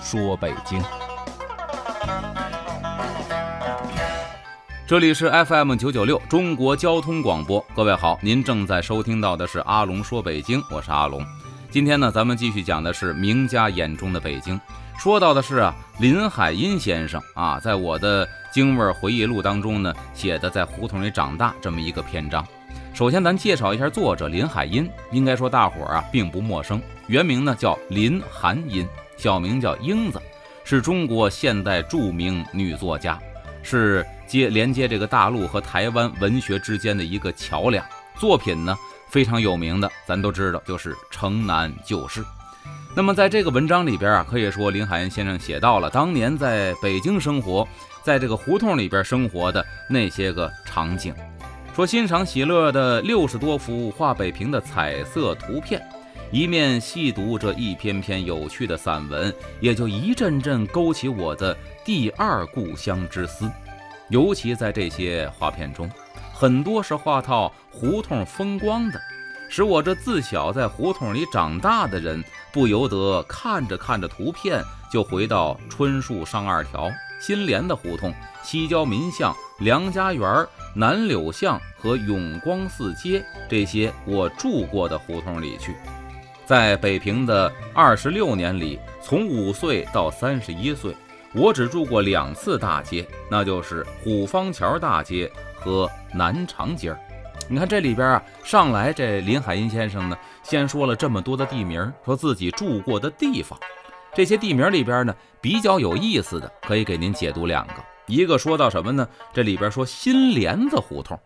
说：“北京，这里是 FM 九九六中国交通广播。各位好，您正在收听到的是阿龙说北京，我是阿龙。今天呢，咱们继续讲的是名家眼中的北京。说到的是啊，林海音先生啊，在我的京味回忆录当中呢，写的在胡同里长大这么一个篇章。首先，咱介绍一下作者林海音，应该说大伙儿啊并不陌生，原名呢叫林寒音。小名叫英子，是中国现代著名女作家，是接连接这个大陆和台湾文学之间的一个桥梁。作品呢非常有名的，咱都知道，就是《城南旧事》。那么在这个文章里边啊，可以说林海音先生写到了当年在北京生活，在这个胡同里边生活的那些个场景，说欣赏喜乐的六十多幅画北平的彩色图片。一面细读这一篇篇有趣的散文，也就一阵阵勾起我的第二故乡之思。尤其在这些画片中，很多是画套胡同风光的，使我这自小在胡同里长大的人不由得看着看着图片，就回到春树上二条、新联的胡同、西郊民巷、梁家园、南柳巷和永光寺街这些我住过的胡同里去。在北平的二十六年里，从五岁到三十一岁，我只住过两次大街，那就是虎坊桥大街和南长街儿。你看这里边啊，上来这林海音先生呢，先说了这么多的地名，说自己住过的地方。这些地名里边呢，比较有意思的，可以给您解读两个。一个说到什么呢？这里边说新帘子胡同，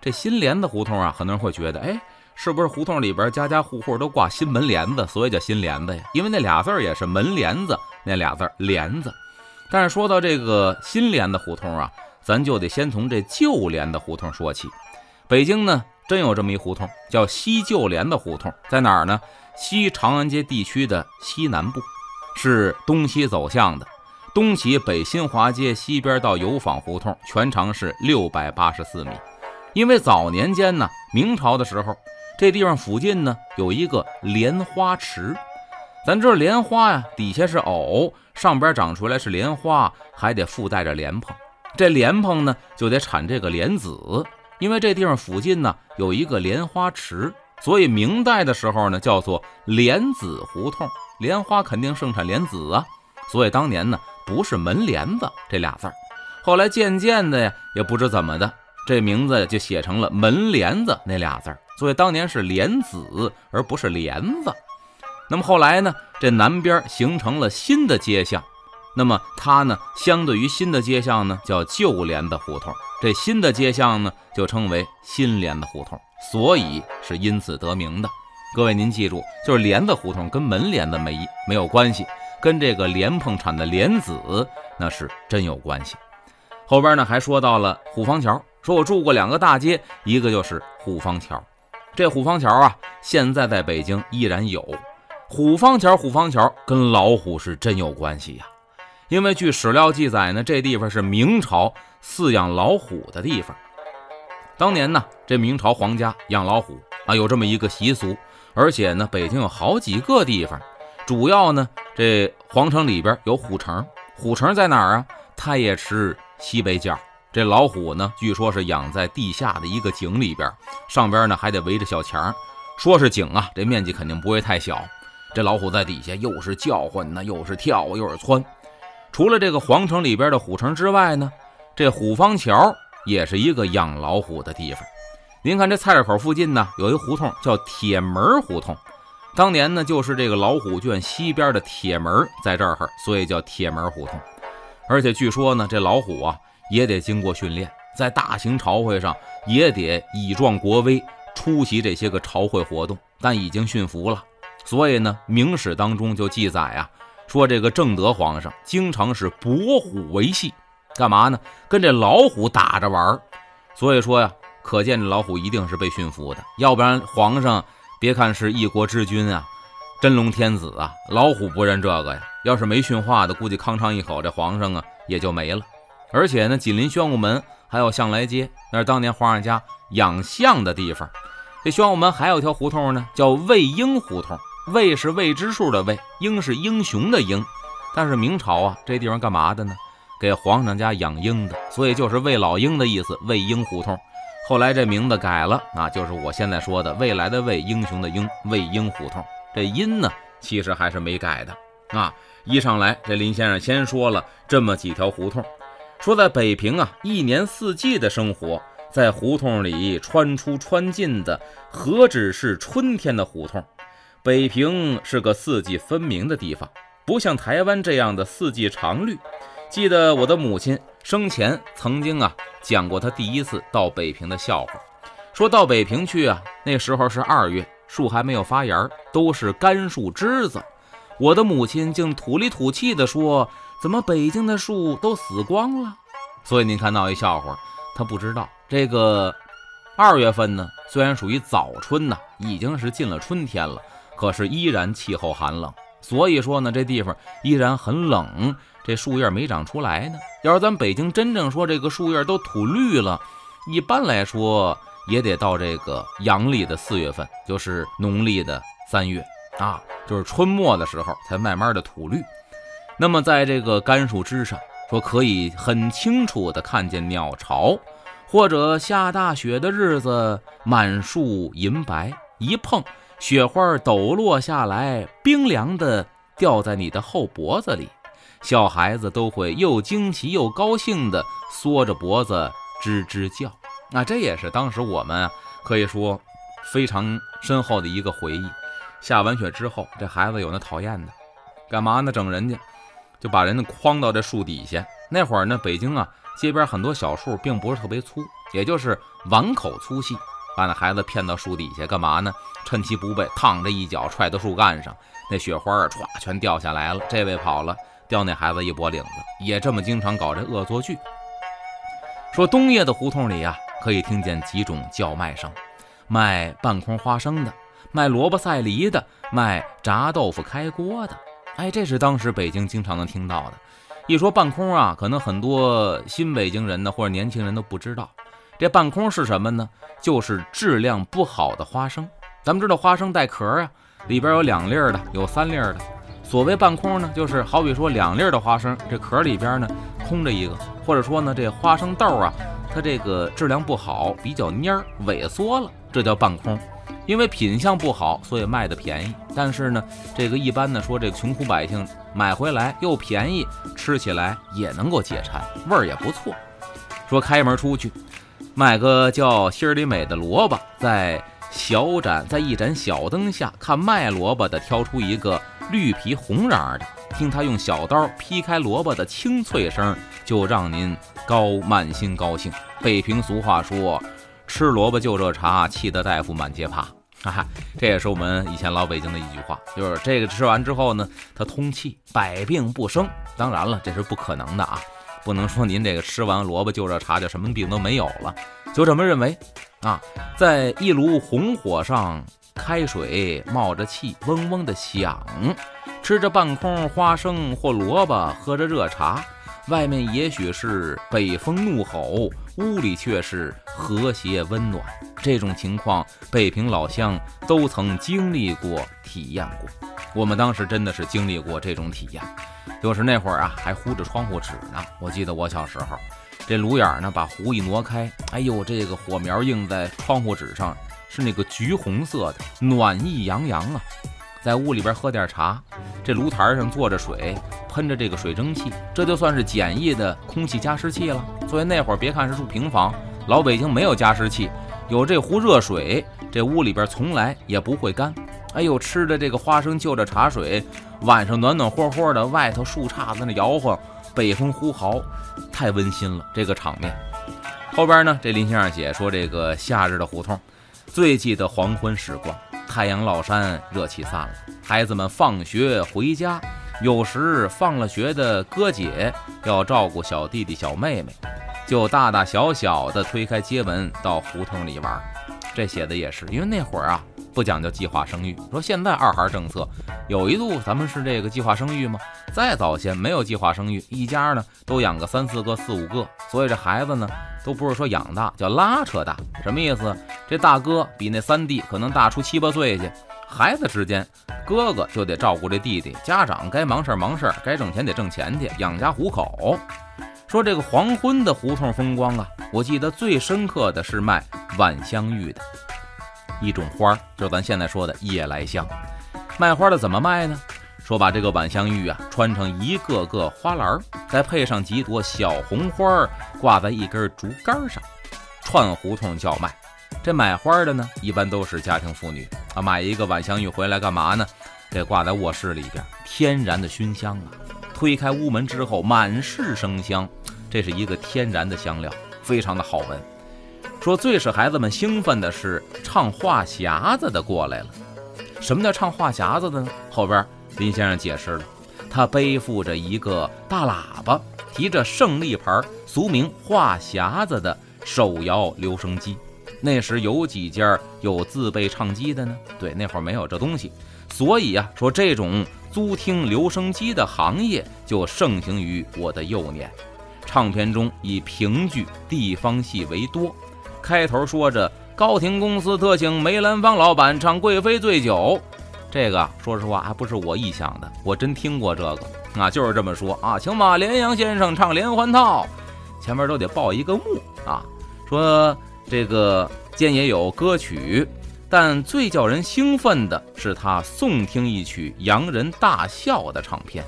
这新帘子胡同啊，很多人会觉得，哎。是不是胡同里边家家户户都挂新门帘子，所以叫新帘子呀？因为那俩字儿也是门帘子那俩字儿帘子。但是说到这个新帘子胡同啊，咱就得先从这旧帘子胡同说起。北京呢，真有这么一胡同，叫西旧帘子胡同，在哪儿呢？西长安街地区的西南部，是东西走向的。东起北新华街西边到油坊胡同，全长是六百八十四米。因为早年间呢，明朝的时候。这地方附近呢有一个莲花池，咱知道莲花呀，底下是藕，上边长出来是莲花，还得附带着莲蓬。这莲蓬呢就得产这个莲子，因为这地方附近呢有一个莲花池，所以明代的时候呢叫做莲子胡同。莲花肯定盛产莲子啊，所以当年呢不是门帘子这俩字儿，后来渐渐的呀也不知怎么的，这名字就写成了门帘子那俩字儿。所以当年是莲子，而不是帘子。那么后来呢？这南边形成了新的街巷，那么它呢，相对于新的街巷呢，叫旧帘子胡同。这新的街巷呢，就称为新帘子胡同，所以是因此得名的。各位您记住，就是帘子胡同跟门帘子没没有关系，跟这个莲蓬产的莲子那是真有关系。后边呢还说到了虎坊桥，说我住过两个大街，一个就是虎坊桥。这虎坊桥啊，现在在北京依然有。虎坊桥，虎坊桥跟老虎是真有关系呀。因为据史料记载呢，这地方是明朝饲养老虎的地方。当年呢，这明朝皇家养老虎啊，有这么一个习俗。而且呢，北京有好几个地方，主要呢，这皇城里边有虎城。虎城在哪儿啊？太液池西北角。这老虎呢，据说是养在地下的一个井里边，上边呢还得围着小墙。说是井啊，这面积肯定不会太小。这老虎在底下又是叫唤呢，又是跳，又是窜。除了这个皇城里边的虎城之外呢，这虎坊桥也是一个养老虎的地方。您看这菜市口附近呢，有一胡同叫铁门胡同，当年呢就是这个老虎圈西边的铁门在这儿，所以叫铁门胡同。而且据说呢，这老虎啊。也得经过训练，在大型朝会上也得以壮国威，出席这些个朝会活动，但已经驯服了。所以呢，明史当中就记载啊，说这个正德皇上经常是搏虎为戏，干嘛呢？跟这老虎打着玩儿。所以说呀，可见这老虎一定是被驯服的，要不然皇上别看是一国之君啊，真龙天子啊，老虎不认这个呀。要是没驯化的，估计吭哧一口，这皇上啊也就没了。而且呢，紧邻宣武门还有相来街，那是当年皇上家养象的地方。这宣武门还有一条胡同呢，叫魏婴胡同。魏是未知数的魏，婴是英雄的英。但是明朝啊，这地方干嘛的呢？给皇上家养鹰的，所以就是魏老鹰的意思，魏婴胡同。后来这名字改了啊，就是我现在说的未来的魏，英雄的英，魏婴胡同。这音呢，其实还是没改的啊。一上来，这林先生先说了这么几条胡同，说在北平啊，一年四季的生活在胡同里穿出穿进的，何止是春天的胡同？北平是个四季分明的地方，不像台湾这样的四季常绿。记得我的母亲生前曾经啊讲过她第一次到北平的笑话，说到北平去啊，那时候是二月，树还没有发芽，都是干树枝子。我的母亲竟土里土气地说：“怎么北京的树都死光了？”所以您看闹一笑话，他不知道这个二月份呢，虽然属于早春呢，已经是进了春天了。可是依然气候寒冷，所以说呢，这地方依然很冷，这树叶没长出来呢。要是咱北京真正说这个树叶都吐绿了，一般来说也得到这个阳历的四月份，就是农历的三月啊，就是春末的时候才慢慢的吐绿。那么在这个干树枝上，说可以很清楚地看见鸟巢，或者下大雪的日子，满树银白，一碰。雪花抖落下来，冰凉的掉在你的后脖子里，小孩子都会又惊奇又高兴地缩着脖子吱吱叫。那这也是当时我们可以说非常深厚的一个回忆。下完雪之后，这孩子有那讨厌的，干嘛呢？整人家，就把人家框到这树底下。那会儿呢，北京啊，街边很多小树并不是特别粗，也就是碗口粗细。把那孩子骗到树底下干嘛呢？趁其不备，趟着一脚踹到树干上，那雪花啊歘全掉下来了。这位跑了，掉那孩子一脖领子。也这么经常搞这恶作剧。说冬夜的胡同里啊，可以听见几种叫卖声：卖半空花生的，卖萝卜赛梨的，卖炸豆腐开锅的。哎，这是当时北京经常能听到的。一说半空啊，可能很多新北京人呢，或者年轻人都不知道。这半空是什么呢？就是质量不好的花生。咱们知道花生带壳啊，里边有两粒的，有三粒的。所谓半空呢，就是好比说两粒的花生，这壳里边呢空着一个，或者说呢这花生豆啊，它这个质量不好，比较蔫儿萎缩了，这叫半空。因为品相不好，所以卖的便宜。但是呢，这个一般的说，这个穷苦百姓买回来又便宜，吃起来也能够解馋，味儿也不错。说开门出去。买个叫心里美的萝卜，在小盏，在一盏小灯下看卖萝卜的挑出一个绿皮红瓤的，听他用小刀劈开萝卜的清脆声，就让您高满心高兴。北平俗话说：“吃萝卜就这茬，气得大夫满街爬。”哈哈，这也是我们以前老北京的一句话，就是这个吃完之后呢，它通气，百病不生。当然了，这是不可能的啊。不能说您这个吃完萝卜就这茶就什么病都没有了，就这么认为啊。在一炉红火上，开水冒着气，嗡嗡的响，吃着半空花生或萝卜，喝着热茶，外面也许是北风怒吼，屋里却是和谐温暖。这种情况，北平老乡都曾经历过、体验过。我们当时真的是经历过这种体验。就是那会儿啊，还糊着窗户纸呢。我记得我小时候，这炉眼呢，把壶一挪开，哎呦，这个火苗映在窗户纸上，是那个橘红色的，暖意洋洋啊。在屋里边喝点茶，这炉台上坐着水，喷着这个水蒸气，这就算是简易的空气加湿器了。所以那会儿别看是住平房，老北京没有加湿器，有这壶热水，这屋里边从来也不会干。哎呦，吃的这个花生就着茶水。晚上暖暖和和的，外头树杈子那摇晃，北风呼号，太温馨了。这个场面。后边呢，这林先生写说，这个夏日的胡同，最记得黄昏时光，太阳落山，热气散了，孩子们放学回家，有时放了学的哥姐要照顾小弟弟小妹妹，就大大小小的推开街门到胡同里玩。这写的也是，因为那会儿啊不讲究计划生育。说现在二孩政策有一度咱们是这个计划生育吗？再早先没有计划生育，一家呢都养个三四个、四五个，所以这孩子呢都不是说养大，叫拉扯大。什么意思？这大哥比那三弟可能大出七八岁去。孩子之间，哥哥就得照顾这弟弟，家长该忙事儿忙事儿，该挣钱得挣钱去养家糊口。说这个黄昏的胡同风光啊，我记得最深刻的是卖晚香玉的一种花，就咱现在说的夜来香。卖花的怎么卖呢？说把这个晚香玉啊穿成一个个花篮，再配上几朵小红花挂在一根竹竿上，串胡同叫卖。这买花的呢，一般都是家庭妇女啊，买一个晚香玉回来干嘛呢？给挂在卧室里边，天然的熏香啊。推开屋门之后，满是生香，这是一个天然的香料，非常的好闻。说最使孩子们兴奋的是唱话匣子的过来了。什么叫唱话匣子的呢？后边林先生解释了，他背负着一个大喇叭，提着胜利牌，俗名话匣子的手摇留声机。那时有几家有自备唱机的呢？对，那会儿没有这东西，所以啊，说这种租听留声机的行业就盛行于我的幼年。唱片中以评剧、地方戏为多，开头说着高亭公司特请梅兰芳老板唱《贵妃醉酒》，这个说实话还不是我臆想的，我真听过这个啊，就是这么说啊，请马连阳先生唱连环套，前面都得报一个幕啊，说。这个间也有歌曲，但最叫人兴奋的是他诵听一曲洋人大笑的唱片，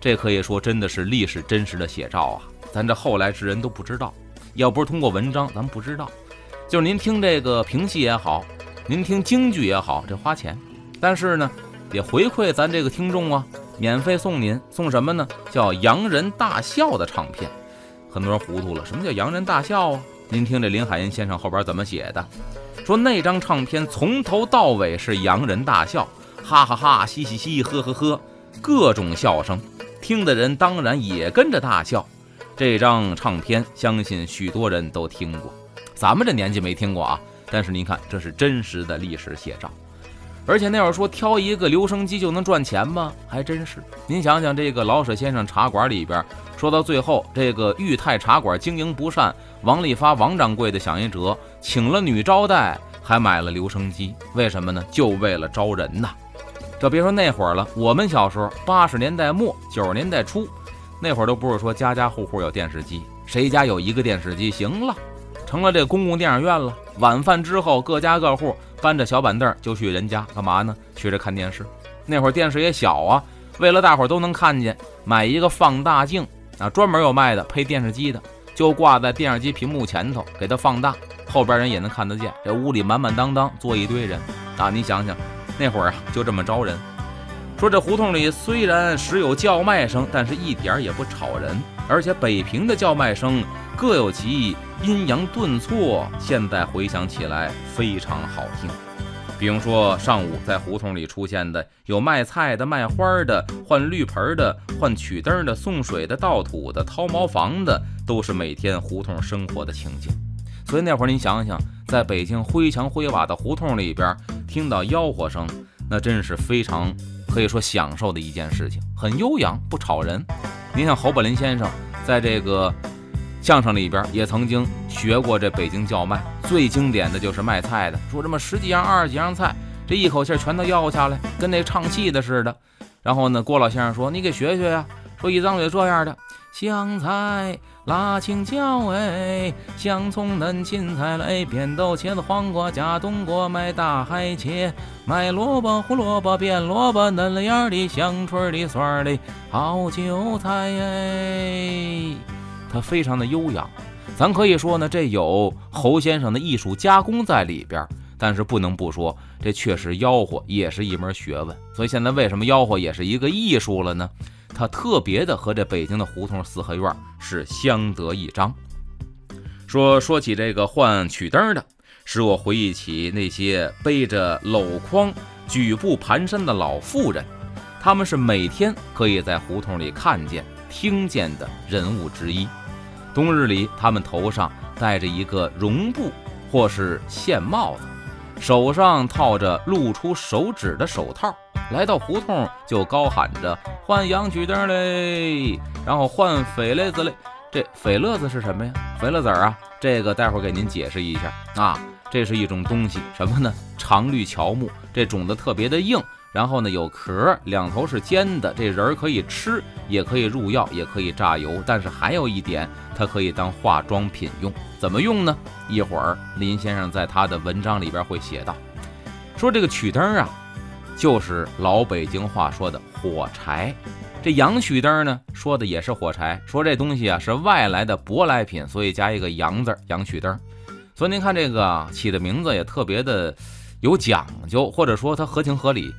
这可以说真的是历史真实的写照啊！咱这后来之人都不知道，要不是通过文章，咱们不知道。就是您听这个评戏也好，您听京剧也好，这花钱，但是呢，得回馈咱这个听众啊，免费送您送什么呢？叫洋人大笑的唱片。很多人糊涂了，什么叫洋人大笑啊？您听这林海音先生后边怎么写的？说那张唱片从头到尾是洋人大笑，哈哈哈，嘻嘻嘻，呵呵呵，各种笑声，听的人当然也跟着大笑。这张唱片相信许多人都听过，咱们这年纪没听过啊。但是您看，这是真实的历史写照。而且那会儿说挑一个留声机就能赚钱吗？还真是。您想想这个老舍先生茶馆里边，说到最后，这个裕泰茶馆经营不善，王利发王掌柜的想一辙，请了女招待，还买了留声机，为什么呢？就为了招人呐。这别说那会儿了，我们小时候八十年代末九十年代初，那会儿都不是说家家户户有电视机，谁家有一个电视机，行了，成了这公共电影院了。晚饭之后，各家各户。搬着小板凳就去人家干嘛呢？去这看电视。那会儿电视也小啊，为了大伙儿都能看见，买一个放大镜啊，专门有卖的配电视机的，就挂在电视机屏幕前头，给它放大，后边人也能看得见。这屋里满满当当坐一堆人啊，你想想，那会儿啊就这么招人。说这胡同里虽然时有叫卖声，但是一点也不吵人，而且北平的叫卖声各有其。阴阳顿挫，现在回想起来非常好听。比如说上午在胡同里出现的，有卖菜的、卖花的、换绿盆的、换曲灯的、送水的、倒土的、掏茅房的，都是每天胡同生活的情景。所以那会儿您想想，在北京灰墙灰瓦的胡同里边听到吆喝声，那真是非常可以说享受的一件事情，很悠扬，不吵人。您像侯宝林先生在这个。相声里边也曾经学过这北京叫卖，最经典的就是卖菜的，说这么十几样、二十几样菜，这一口气全都要下来，跟那唱戏的似的。然后呢，郭老先生说：“你给学学呀。”说一张嘴这样的：香菜、辣青椒哎，香葱嫩芹菜嘞，扁豆、茄子、黄瓜加冬瓜，卖大海茄，卖萝卜、胡萝卜、扁萝卜，嫩了芽的、香椿的、蒜的，好韭菜哎。它非常的优雅，咱可以说呢，这有侯先生的艺术加工在里边，但是不能不说，这确实吆喝也是一门学问。所以现在为什么吆喝也是一个艺术了呢？它特别的和这北京的胡同四合院是相得益彰。说说起这个换曲灯的，使我回忆起那些背着篓筐举步蹒跚的老妇人。他们是每天可以在胡同里看见、听见的人物之一。冬日里，他们头上戴着一个绒布或是线帽子，手上套着露出手指的手套，来到胡同就高喊着“换羊曲灯嘞”，然后换肥乐子嘞。这肥乐子是什么呀？肥乐子儿啊，这个待会儿给您解释一下啊。这是一种东西，什么呢？常绿乔木，这种子特别的硬。然后呢，有壳，两头是尖的。这人儿可以吃，也可以入药，也可以榨油。但是还有一点，它可以当化妆品用。怎么用呢？一会儿林先生在他的文章里边会写到，说这个曲灯啊，就是老北京话说的火柴。这洋曲灯呢，说的也是火柴。说这东西啊是外来的舶来品，所以加一个洋字，洋曲灯。所以您看这个起的名字也特别的有讲究，或者说它合情合理。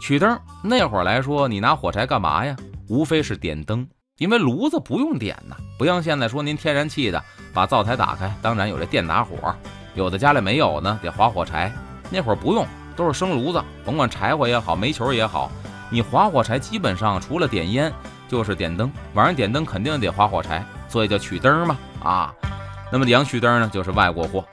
取灯那会儿来说，你拿火柴干嘛呀？无非是点灯，因为炉子不用点呐，不像现在说您天然气的，把灶台打开，当然有这电打火，有的家里没有呢，得划火柴。那会儿不用，都是生炉子，甭管柴火也好，煤球也好，你划火柴基本上除了点烟就是点灯，晚上点灯肯定得划火柴，所以叫取灯嘛啊。那么洋曲灯呢，就是外国货，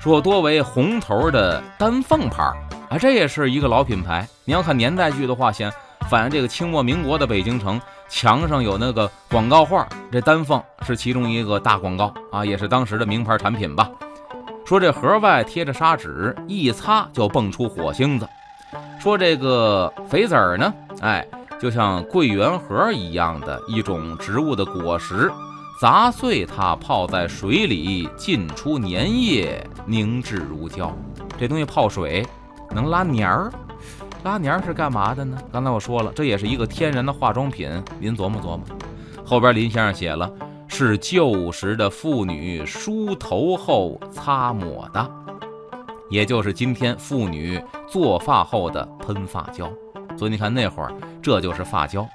说多为红头的丹凤牌。啊，这也是一个老品牌。你要看年代剧的话，先反映这个清末民国的北京城，墙上有那个广告画，这丹凤是其中一个大广告啊，也是当时的名牌产品吧。说这盒外贴着砂纸，一擦就蹦出火星子。说这个肥籽儿呢，哎，就像桂圆核一样的一种植物的果实，砸碎它，泡在水里，浸出粘液，凝滞如胶。这东西泡水。能拉黏儿，拉黏儿是干嘛的呢？刚才我说了，这也是一个天然的化妆品。您琢磨琢磨，后边林先生写了，是旧时的妇女梳头后擦抹的，也就是今天妇女做发后的喷发胶。所以你看那会儿，这就是发胶。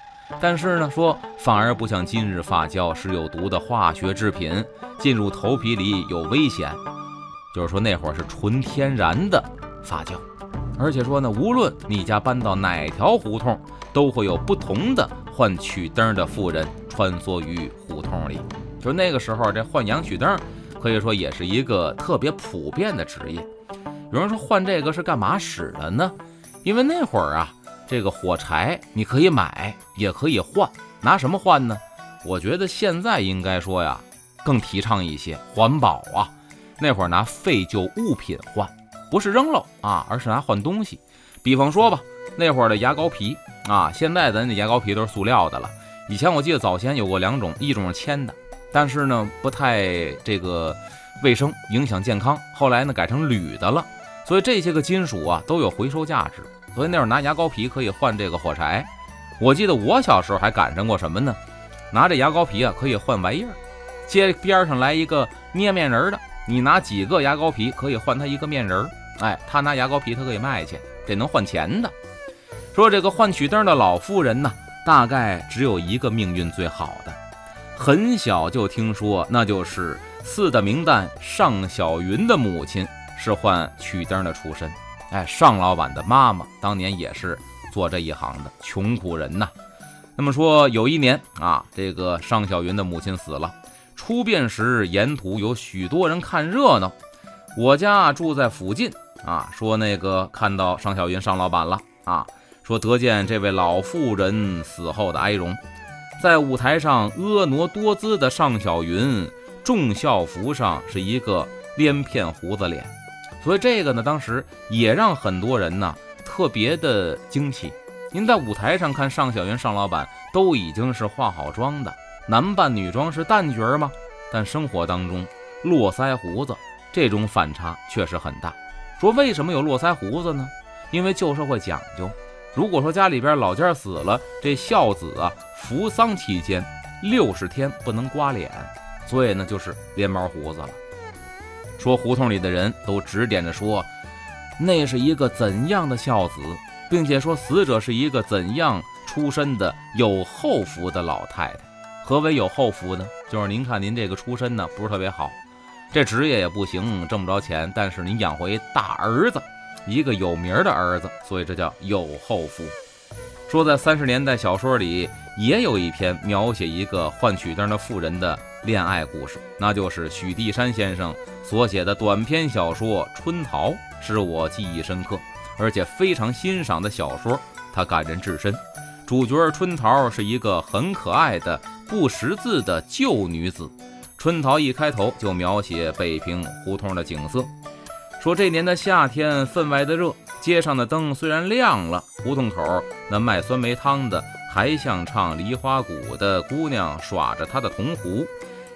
但是呢，说反而不像今日发胶是有毒的化学制品，进入头皮里有危险。就是说那会儿是纯天然的发胶。而且说呢，无论你家搬到哪条胡同，都会有不同的换曲灯的妇人穿梭于胡同里。就那个时候，这换洋曲灯可以说也是一个特别普遍的职业。有人说换这个是干嘛使的呢？因为那会儿啊，这个火柴你可以买，也可以换，拿什么换呢？我觉得现在应该说呀，更提倡一些环保啊。那会儿拿废旧物品换。不是扔了啊，而是拿换东西。比方说吧，那会儿的牙膏皮啊，现在咱的牙膏皮都是塑料的了。以前我记得早先有过两种，一种是铅的，但是呢不太这个卫生，影响健康。后来呢改成铝的了。所以这些个金属啊都有回收价值。所以那会儿拿牙膏皮可以换这个火柴。我记得我小时候还赶上过什么呢？拿着牙膏皮啊可以换玩意儿。街边上来一个捏面人的，你拿几个牙膏皮可以换他一个面人儿。哎，他拿牙膏皮，他可以卖去，这能换钱的。说这个换曲灯的老妇人呢，大概只有一个命运最好的，很小就听说，那就是四大名旦尚小云的母亲是换曲灯的出身。哎，尚老板的妈妈当年也是做这一行的，穷苦人呐。那么说有一年啊，这个尚小云的母亲死了，出殡时沿途有许多人看热闹，我家住在附近。啊，说那个看到尚小云尚老板了啊，说得见这位老妇人死后的哀容，在舞台上婀娜多姿的尚小云，重校服上是一个连片胡子脸，所以这个呢，当时也让很多人呢特别的惊奇。您在舞台上看尚小云尚老板都已经是化好妆的，男扮女装是旦角吗？但生活当中络腮胡子这种反差确实很大。说为什么有络腮胡子呢？因为旧社会讲究，如果说家里边老家死了，这孝子啊服丧期间六十天不能刮脸，所以呢就是连毛胡子了。说胡同里的人都指点着说，那是一个怎样的孝子，并且说死者是一个怎样出身的有后福的老太太。何为有后福呢？就是您看您这个出身呢不是特别好。这职业也不行，挣不着钱，但是您养活一大儿子，一个有名的儿子，所以这叫有后福。说在三十年代小说里也有一篇描写一个换曲灯的妇人的恋爱故事，那就是许地山先生所写的短篇小说《春桃》，是我记忆深刻，而且非常欣赏的小说，它感人至深。主角春桃是一个很可爱的不识字的旧女子。春桃一开头就描写北平胡同的景色，说这年的夏天分外的热。街上的灯虽然亮了，胡同口那卖酸梅汤的还像唱梨花鼓的姑娘耍着她的铜壶。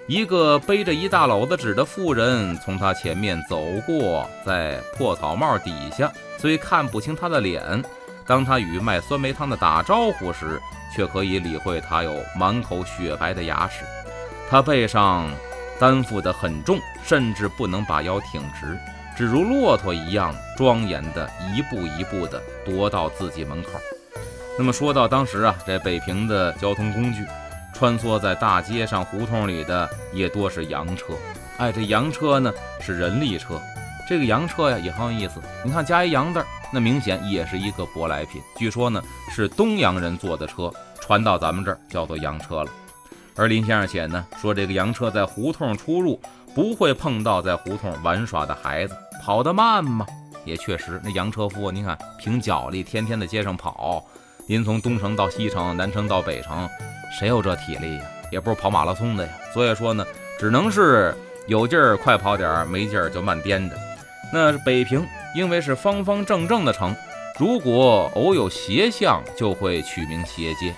一个背着一大篓子纸的妇人从他前面走过，在破草帽底下，虽看不清他的脸，当他与卖酸梅汤的打招呼时，却可以理会他有满口雪白的牙齿。他背上担负得很重，甚至不能把腰挺直。只如骆驼一样庄严地一步一步地踱到自己门口。那么说到当时啊，这北平的交通工具，穿梭在大街上胡同里的也多是洋车。哎，这洋车呢是人力车，这个洋车呀也很有意思。你看加一洋字，那明显也是一个舶来品。据说呢是东洋人坐的车，传到咱们这儿叫做洋车了。而林先生写呢说，这个洋车在胡同出入，不会碰到在胡同玩耍的孩子。跑得慢吗？也确实，那洋车夫，你看凭脚力天天在街上跑，您从东城到西城，南城到北城，谁有这体力呀？也不是跑马拉松的呀。所以说呢，只能是有劲儿快跑点儿，没劲儿就慢颠着。那北平因为是方方正正的城，如果偶有斜巷，就会取名斜街，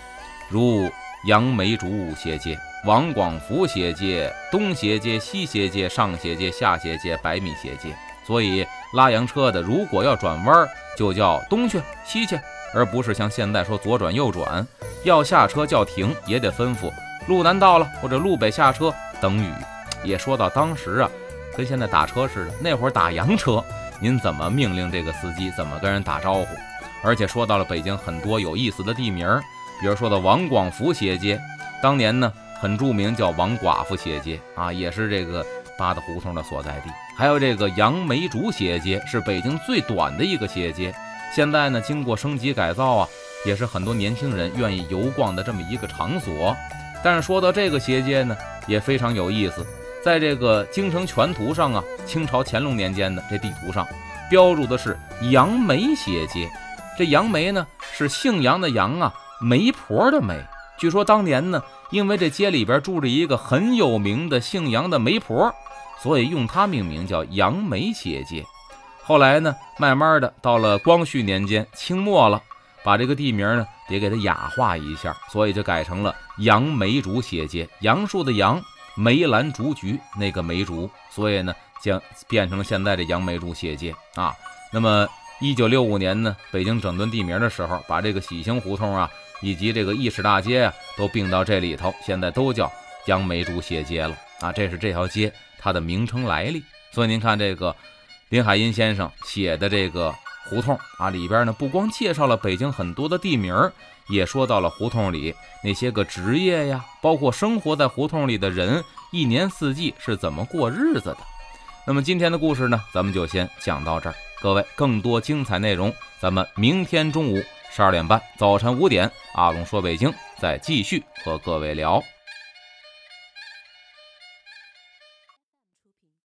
如杨梅竹斜街、王广福斜街、东斜街、西斜街、上斜街、下斜街、百米斜街。所以拉洋车的，如果要转弯，就叫东去西去，而不是像现在说左转右转。要下车叫停，也得吩咐路南到了或者路北下车等雨。也说到当时啊，跟现在打车似的，那会儿打洋车，您怎么命令这个司机，怎么跟人打招呼？而且说到了北京很多有意思的地名，比如说的王广福斜街，当年呢很著名，叫王寡妇斜街啊，也是这个。八大胡同的所在地，还有这个杨梅竹斜街，是北京最短的一个斜街。现在呢，经过升级改造啊，也是很多年轻人愿意游逛的这么一个场所。但是说到这个斜街呢，也非常有意思，在这个京城全图上啊，清朝乾隆年间的这地图上标注的是杨梅斜街。这杨梅呢，是姓杨的杨啊，媒婆的媒。据说当年呢，因为这街里边住着一个很有名的姓杨的媒婆。所以用它命名叫杨梅斜街。后来呢，慢慢的到了光绪年间，清末了，把这个地名呢得给它雅化一下，所以就改成了杨梅竹斜街。杨树的杨，梅兰竹菊那个梅竹，所以呢将变成了现在的杨梅竹斜街啊。那么一九六五年呢，北京整顿地名的时候，把这个喜庆胡同啊，以及这个义士大街啊，都并到这里头，现在都叫杨梅竹斜街了啊。这是这条街。它的名称来历，所以您看这个林海音先生写的这个胡同啊，里边呢不光介绍了北京很多的地名，也说到了胡同里那些个职业呀，包括生活在胡同里的人一年四季是怎么过日子的。那么今天的故事呢，咱们就先讲到这儿。各位，更多精彩内容，咱们明天中午十二点半，早晨五点，阿龙说北京再继续和各位聊。